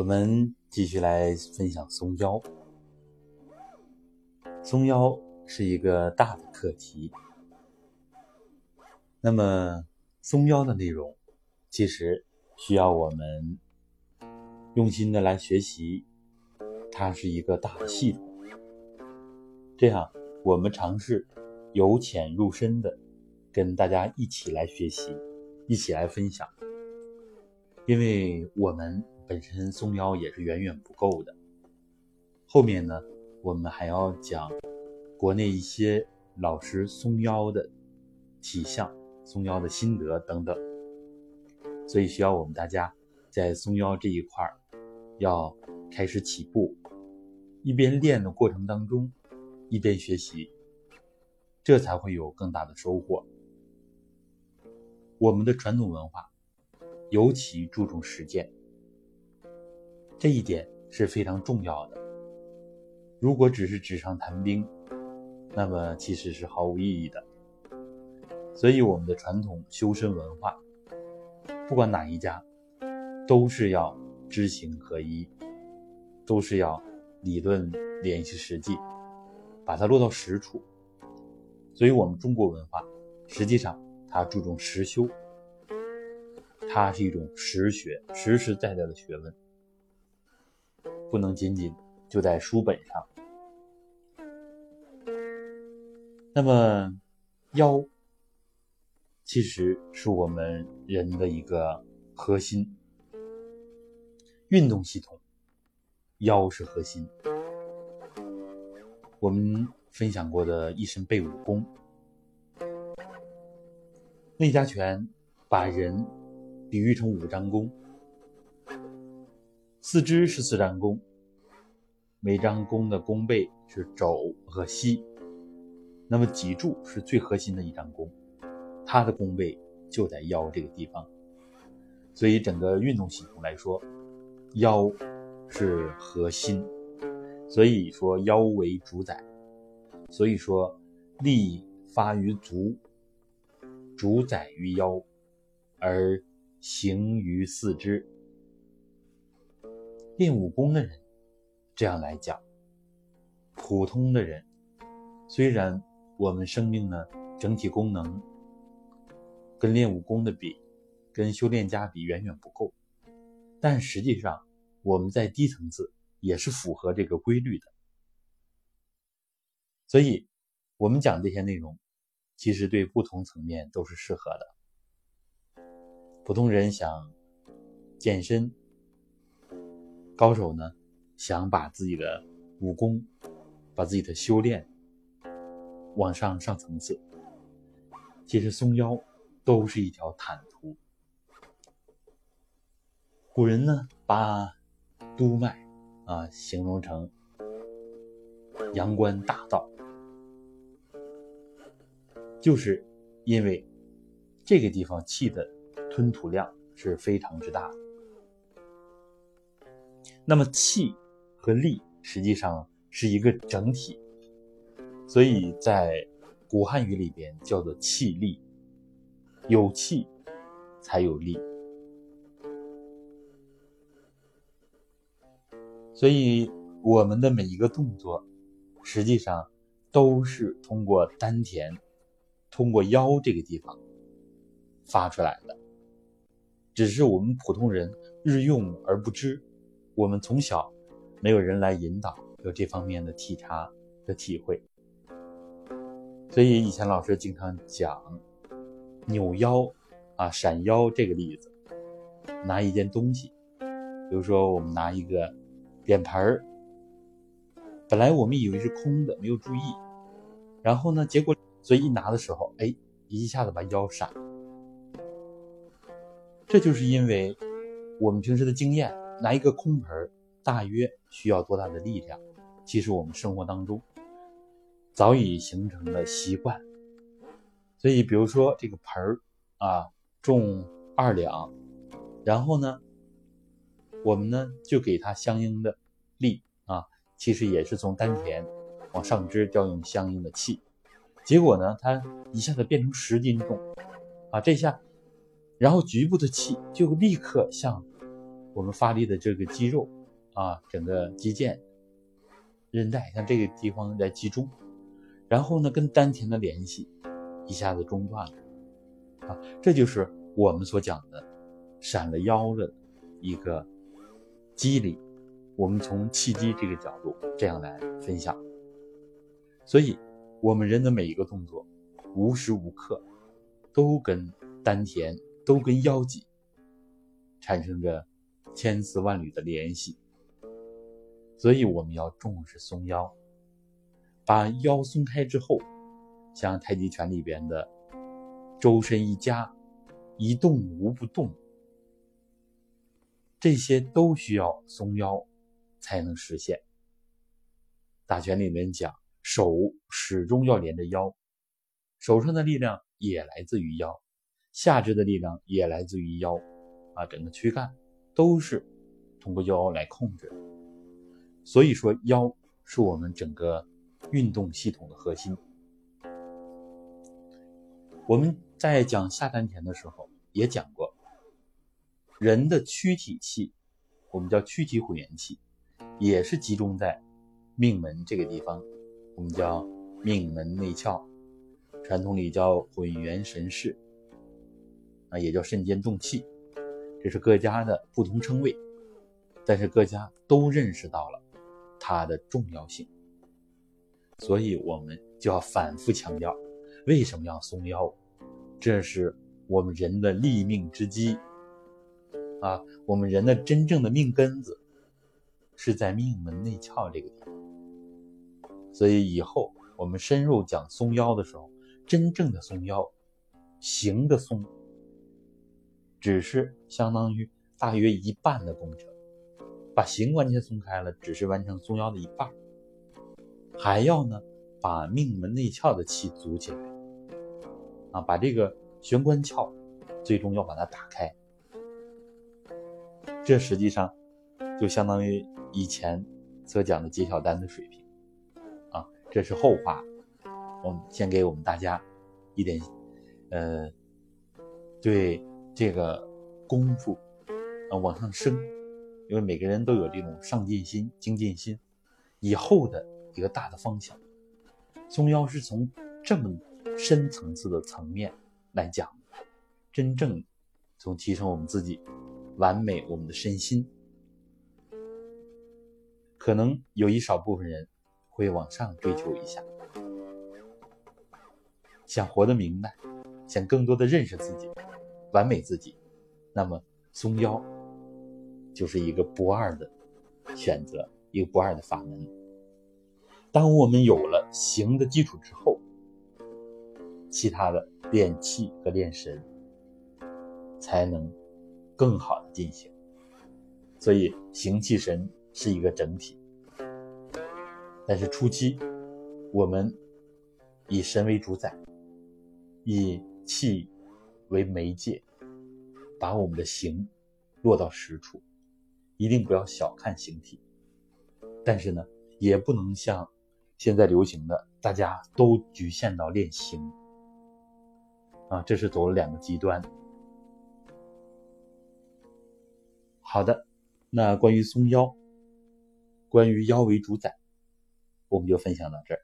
我们继续来分享松腰。松腰是一个大的课题。那么，松腰的内容其实需要我们用心的来学习，它是一个大的系统。这样，我们尝试由浅入深的跟大家一起来学习，一起来分享。因为我们本身松腰也是远远不够的，后面呢，我们还要讲国内一些老师松腰的体相、松腰的心得等等，所以需要我们大家在松腰这一块儿要开始起步，一边练的过程当中，一边学习，这才会有更大的收获。我们的传统文化。尤其注重实践，这一点是非常重要的。如果只是纸上谈兵，那么其实是毫无意义的。所以，我们的传统修身文化，不管哪一家，都是要知行合一，都是要理论联系实际，把它落到实处。所以，我们中国文化实际上它注重实修。它是一种实学，实实在在的学问，不能仅仅就在书本上。那么，腰其实是我们人的一个核心运动系统，腰是核心。我们分享过的一身背武功，内家拳把人。比喻成五张弓，四肢是四张弓，每张弓的弓背是肘和膝，那么脊柱是最核心的一张弓，它的弓背就在腰这个地方，所以整个运动系统来说，腰是核心，所以说腰为主宰，所以说力发于足，主宰于腰，而。行于四肢，练武功的人，这样来讲，普通的人，虽然我们生命呢整体功能跟练武功的比，跟修炼家比远远不够，但实际上我们在低层次也是符合这个规律的。所以，我们讲这些内容，其实对不同层面都是适合的。普通人想健身，高手呢想把自己的武功、把自己的修炼往上上层次，其实松腰都是一条坦途。古人呢把督脉啊形容成阳关大道，就是因为这个地方气的。吞吐量是非常之大的。那么气和力实际上是一个整体，所以在古汉语里边叫做气力，有气才有力。所以我们的每一个动作，实际上都是通过丹田，通过腰这个地方发出来的。只是我们普通人日用而不知，我们从小没有人来引导，有这方面的体察和体会。所以以前老师经常讲扭腰啊、闪腰这个例子，拿一件东西，比如说我们拿一个脸盆儿，本来我们以为是空的，没有注意，然后呢，结果所以一拿的时候，哎，一下子把腰闪。这就是因为我们平时的经验，拿一个空盆大约需要多大的力量？其实我们生活当中早已形成了习惯。所以，比如说这个盆儿啊重二两，然后呢，我们呢就给它相应的力啊，其实也是从丹田往上肢调用相应的气，结果呢，它一下子变成十斤重啊，这下。然后局部的气就立刻向我们发力的这个肌肉啊，整个肌腱、韧带，像这个地方来集中，然后呢，跟丹田的联系一下子中断了啊，这就是我们所讲的闪了腰的一个机理。我们从气机这个角度这样来分享，所以，我们人的每一个动作，无时无刻都跟丹田、都跟腰脊产生着千丝万缕的联系。所以，我们要重视松腰，把腰松开之后，像太极拳里边的周身一夹，一动无不动，这些都需要松腰。才能实现。打拳里面讲，手始终要连着腰，手上的力量也来自于腰，下肢的力量也来自于腰，啊，整个躯干都是通过腰来控制。所以说，腰是我们整个运动系统的核心。我们在讲下丹田的时候也讲过，人的躯体气，我们叫躯体混元气。也是集中在命门这个地方，我们叫命门内窍，传统里叫混元神室，啊，也叫肾间重气，这是各家的不同称谓，但是各家都认识到了它的重要性，所以我们就要反复强调，为什么要松腰？这是我们人的立命之基，啊，我们人的真正的命根子。是在命门内窍这个地方，所以以后我们深入讲松腰的时候，真正的松腰，形的松，只是相当于大约一半的工程，把形关节松开了，只是完成松腰的一半，还要呢把命门内窍的气足起来，啊，把这个玄关窍，最终要把它打开，这实际上就相当于。以前所讲的揭晓丹的水平，啊，这是后话。我们先给我们大家一点，呃，对这个功夫啊往上升，因为每个人都有这种上进心、精进心，以后的一个大的方向。松腰是从这么深层次的层面来讲，真正从提升我们自己、完美我们的身心。可能有一少部分人会往上追求一下，想活得明白，想更多的认识自己，完美自己，那么松腰就是一个不二的选择，一个不二的法门。当我们有了形的基础之后，其他的练气和练神才能更好的进行。所以行气神。是一个整体，但是初期我们以神为主宰，以气为媒介，把我们的形落到实处，一定不要小看形体，但是呢，也不能像现在流行的，大家都局限到练形啊，这是走了两个极端。好的，那关于松腰。关于腰为主宰，我们就分享到这儿。